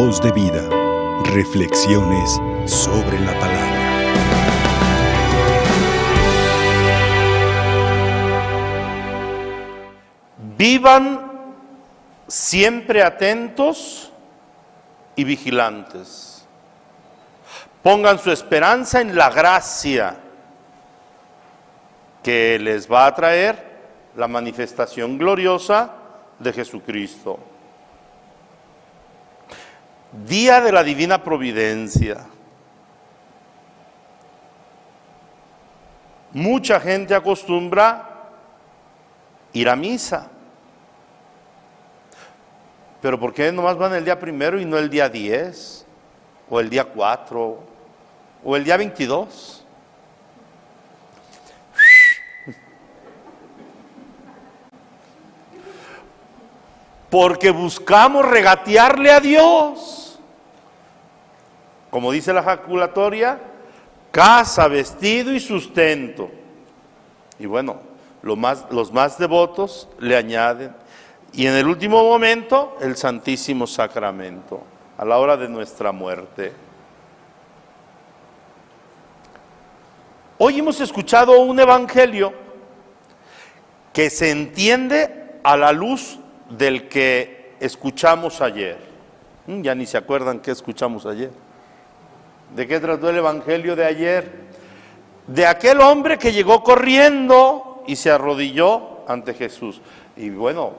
Voz de vida. Reflexiones sobre la palabra. Vivan siempre atentos y vigilantes. Pongan su esperanza en la gracia que les va a traer la manifestación gloriosa de Jesucristo. Día de la Divina Providencia. Mucha gente acostumbra ir a misa. Pero ¿por qué nomás van el día primero y no el día 10? O el día 4? O el día 22? Porque buscamos regatearle a Dios. Como dice la jaculatoria, casa, vestido y sustento. Y bueno, los más devotos le añaden. Y en el último momento, el Santísimo Sacramento, a la hora de nuestra muerte. Hoy hemos escuchado un evangelio que se entiende a la luz del que escuchamos ayer. Mm, ya ni se acuerdan qué escuchamos ayer. ¿De qué trató el Evangelio de ayer? De aquel hombre que llegó corriendo y se arrodilló ante Jesús. Y bueno,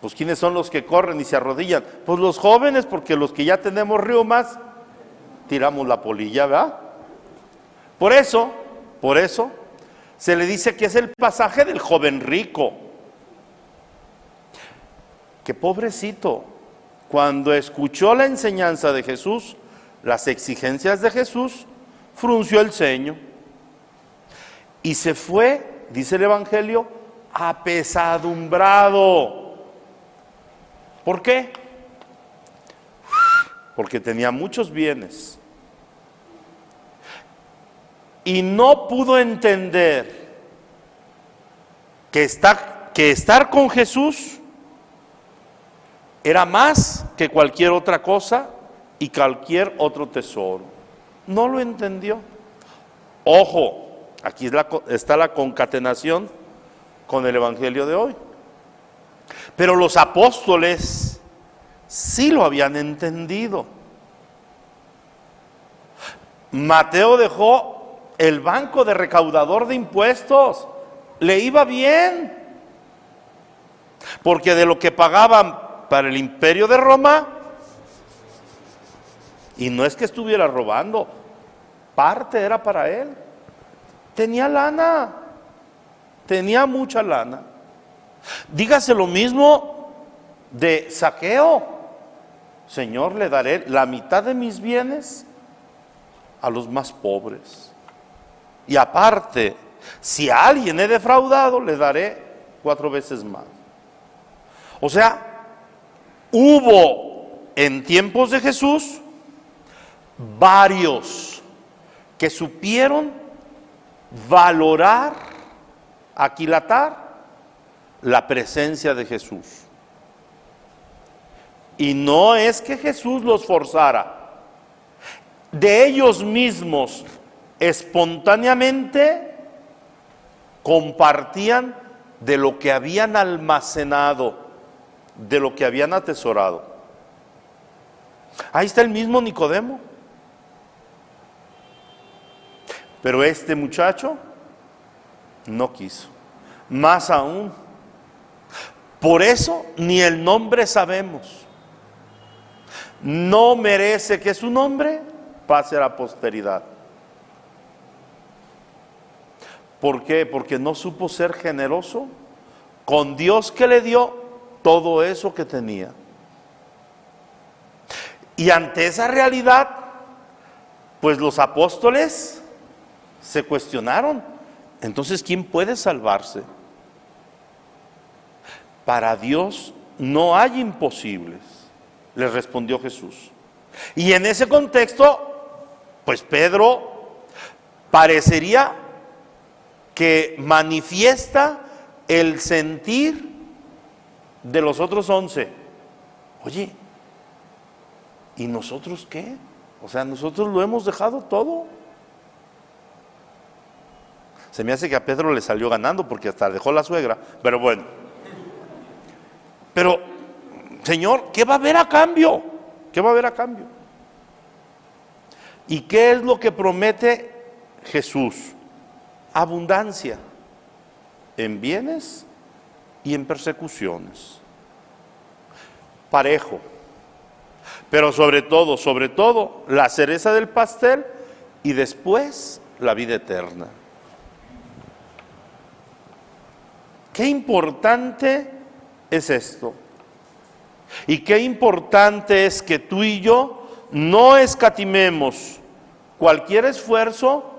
pues ¿quiénes son los que corren y se arrodillan? Pues los jóvenes, porque los que ya tenemos más tiramos la polilla, ¿verdad? Por eso, por eso, se le dice que es el pasaje del joven rico que pobrecito, cuando escuchó la enseñanza de Jesús, las exigencias de Jesús, frunció el ceño y se fue, dice el Evangelio, apesadumbrado. ¿Por qué? Porque tenía muchos bienes y no pudo entender que, que estar con Jesús era más que cualquier otra cosa y cualquier otro tesoro. No lo entendió. Ojo, aquí está la concatenación con el Evangelio de hoy. Pero los apóstoles sí lo habían entendido. Mateo dejó el banco de recaudador de impuestos. Le iba bien. Porque de lo que pagaban para el imperio de Roma. Y no es que estuviera robando, parte era para él. Tenía lana, tenía mucha lana. Dígase lo mismo de saqueo. Señor, le daré la mitad de mis bienes a los más pobres. Y aparte, si a alguien he defraudado, le daré cuatro veces más. O sea, Hubo en tiempos de Jesús varios que supieron valorar, aquilatar la presencia de Jesús. Y no es que Jesús los forzara, de ellos mismos espontáneamente compartían de lo que habían almacenado de lo que habían atesorado. Ahí está el mismo Nicodemo. Pero este muchacho no quiso. Más aún, por eso ni el nombre sabemos. No merece que su nombre pase a la posteridad. ¿Por qué? Porque no supo ser generoso con Dios que le dio todo eso que tenía. Y ante esa realidad, pues los apóstoles se cuestionaron. Entonces, ¿quién puede salvarse? Para Dios no hay imposibles, les respondió Jesús. Y en ese contexto, pues Pedro parecería que manifiesta el sentir de los otros once, oye, ¿Y nosotros qué? O sea, nosotros lo hemos dejado todo. Se me hace que a Pedro le salió ganando porque hasta dejó la suegra, pero bueno. Pero, Señor, ¿qué va a haber a cambio? ¿Qué va a haber a cambio? ¿Y qué es lo que promete Jesús? Abundancia en bienes y en persecuciones. Parejo. Pero sobre todo, sobre todo, la cereza del pastel y después la vida eterna. Qué importante es esto. Y qué importante es que tú y yo no escatimemos cualquier esfuerzo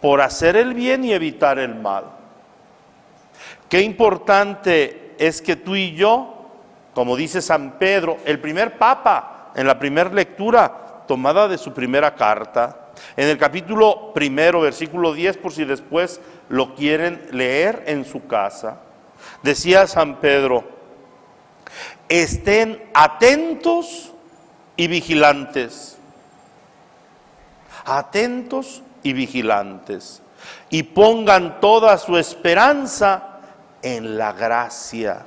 por hacer el bien y evitar el mal. Qué importante es que tú y yo, como dice San Pedro, el primer papa en la primera lectura tomada de su primera carta, en el capítulo primero, versículo 10, por si después lo quieren leer en su casa, decía San Pedro, estén atentos y vigilantes, atentos y vigilantes, y pongan toda su esperanza en la gracia.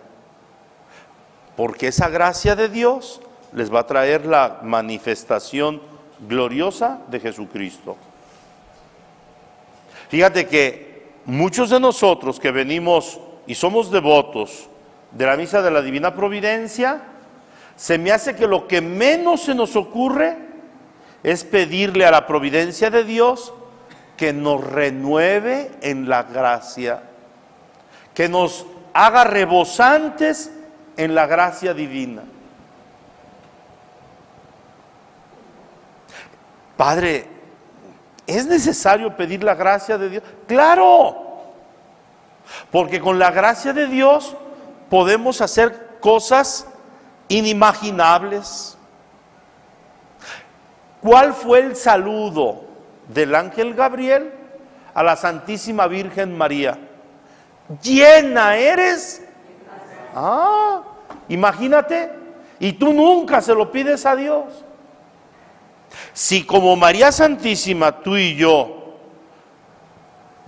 Porque esa gracia de Dios les va a traer la manifestación gloriosa de Jesucristo. Fíjate que muchos de nosotros que venimos y somos devotos de la misa de la Divina Providencia, se me hace que lo que menos se nos ocurre es pedirle a la providencia de Dios que nos renueve en la gracia que nos haga rebosantes en la gracia divina. Padre, ¿es necesario pedir la gracia de Dios? Claro, porque con la gracia de Dios podemos hacer cosas inimaginables. ¿Cuál fue el saludo del ángel Gabriel a la Santísima Virgen María? llena eres. Ah, imagínate. Y tú nunca se lo pides a Dios. Si como María Santísima tú y yo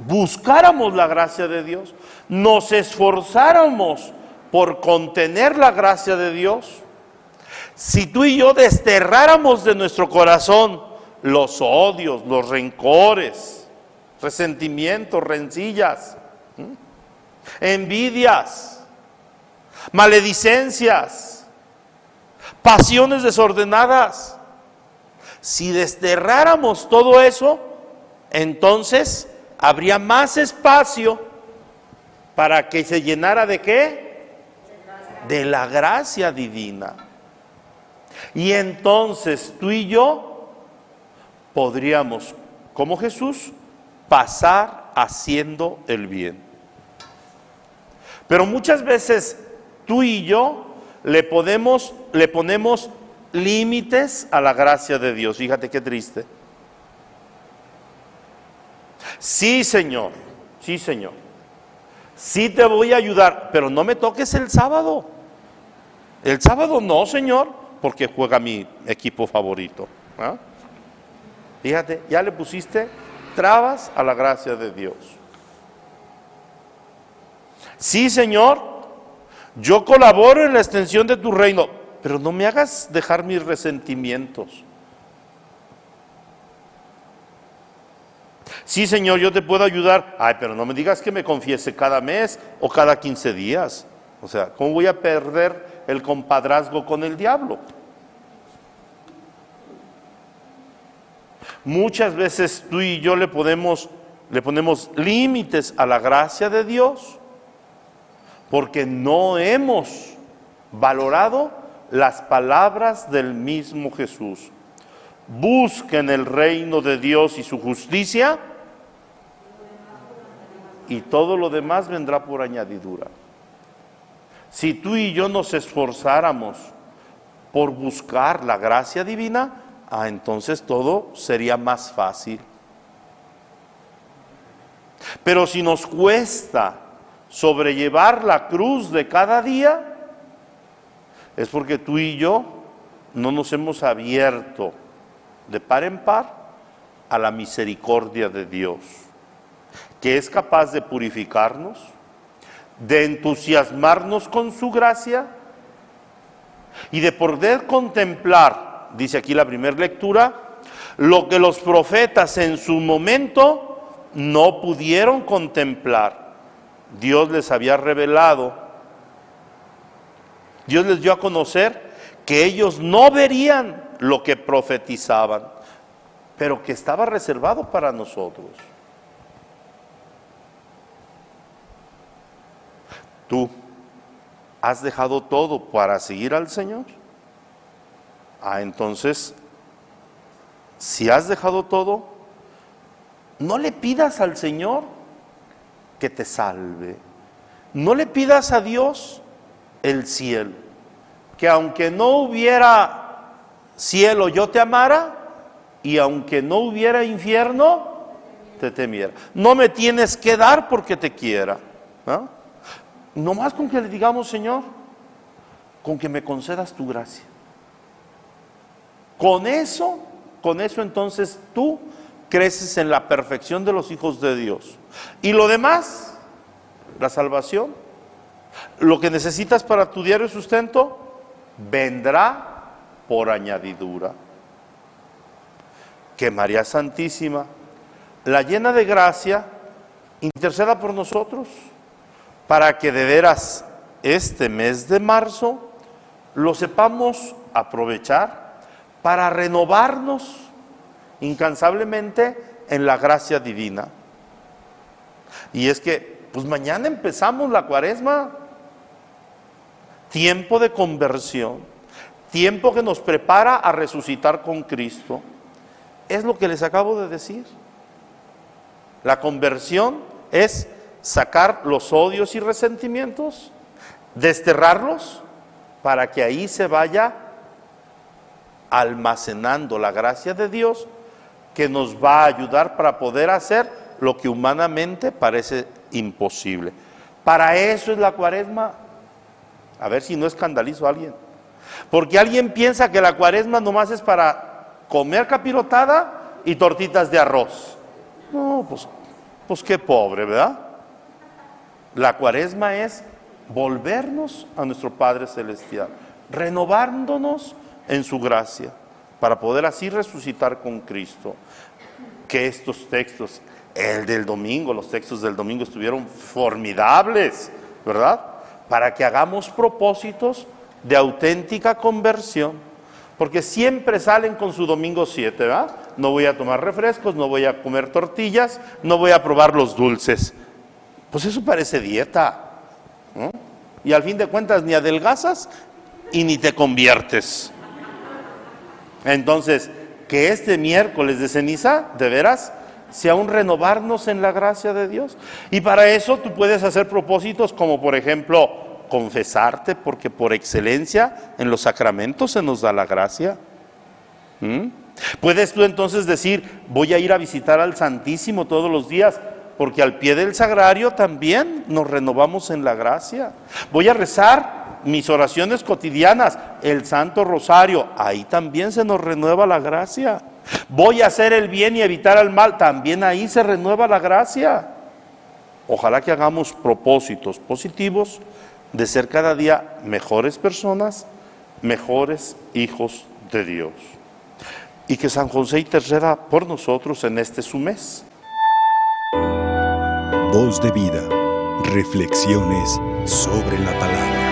buscáramos la gracia de Dios, nos esforzáramos por contener la gracia de Dios, si tú y yo desterráramos de nuestro corazón los odios, los rencores, resentimientos, rencillas, envidias, maledicencias, pasiones desordenadas. Si desterráramos todo eso, entonces habría más espacio para que se llenara de qué? De la gracia divina. Y entonces tú y yo podríamos, como Jesús, pasar haciendo el bien. Pero muchas veces tú y yo le, podemos, le ponemos límites a la gracia de Dios. Fíjate qué triste. Sí, Señor, sí, Señor. Sí te voy a ayudar, pero no me toques el sábado. El sábado no, Señor, porque juega mi equipo favorito. ¿ah? Fíjate, ya le pusiste trabas a la gracia de Dios. Sí, Señor, yo colaboro en la extensión de tu reino, pero no me hagas dejar mis resentimientos. Sí, Señor, yo te puedo ayudar. Ay, pero no me digas que me confiese cada mes o cada 15 días. O sea, ¿cómo voy a perder el compadrazgo con el diablo? Muchas veces tú y yo le podemos le ponemos límites a la gracia de Dios porque no hemos valorado las palabras del mismo Jesús. Busquen el reino de Dios y su justicia y todo lo demás vendrá por añadidura. Si tú y yo nos esforzáramos por buscar la gracia divina, ah, entonces todo sería más fácil. Pero si nos cuesta sobrellevar la cruz de cada día, es porque tú y yo no nos hemos abierto de par en par a la misericordia de Dios, que es capaz de purificarnos, de entusiasmarnos con su gracia y de poder contemplar, dice aquí la primera lectura, lo que los profetas en su momento no pudieron contemplar. Dios les había revelado, Dios les dio a conocer que ellos no verían lo que profetizaban, pero que estaba reservado para nosotros. Tú has dejado todo para seguir al Señor. Ah, entonces, si has dejado todo, no le pidas al Señor que te salve. No le pidas a Dios el cielo. Que aunque no hubiera cielo yo te amara y aunque no hubiera infierno te temiera. No me tienes que dar porque te quiera. ¿no? No más con que le digamos, Señor, con que me concedas tu gracia. Con eso, con eso entonces tú creces en la perfección de los hijos de Dios. Y lo demás, la salvación, lo que necesitas para tu diario sustento, vendrá por añadidura. Que María Santísima, la llena de gracia, interceda por nosotros para que de veras este mes de marzo lo sepamos aprovechar para renovarnos incansablemente en la gracia divina. Y es que, pues mañana empezamos la cuaresma, tiempo de conversión, tiempo que nos prepara a resucitar con Cristo. Es lo que les acabo de decir. La conversión es sacar los odios y resentimientos, desterrarlos, para que ahí se vaya almacenando la gracia de Dios que nos va a ayudar para poder hacer lo que humanamente parece imposible. Para eso es la cuaresma. A ver si no escandalizo a alguien. Porque alguien piensa que la cuaresma nomás es para comer capirotada y tortitas de arroz. No, pues, pues qué pobre, ¿verdad? La cuaresma es volvernos a nuestro Padre Celestial, renovándonos en su gracia, para poder así resucitar con Cristo. Que estos textos, el del domingo, los textos del domingo estuvieron formidables, ¿verdad? Para que hagamos propósitos de auténtica conversión. Porque siempre salen con su domingo 7, ¿verdad? No voy a tomar refrescos, no voy a comer tortillas, no voy a probar los dulces. Pues eso parece dieta. Y al fin de cuentas ni adelgazas y ni te conviertes. Entonces, que este miércoles de ceniza, de veras, sea un renovarnos en la gracia de Dios. Y para eso tú puedes hacer propósitos como por ejemplo confesarte, porque por excelencia en los sacramentos se nos da la gracia. Puedes tú entonces decir, voy a ir a visitar al Santísimo todos los días porque al pie del sagrario también nos renovamos en la gracia. Voy a rezar mis oraciones cotidianas, el Santo Rosario, ahí también se nos renueva la gracia. Voy a hacer el bien y evitar el mal, también ahí se renueva la gracia. Ojalá que hagamos propósitos positivos de ser cada día mejores personas, mejores hijos de Dios. Y que San José interceda por nosotros en este su mes. Voz de vida. Reflexiones sobre la palabra.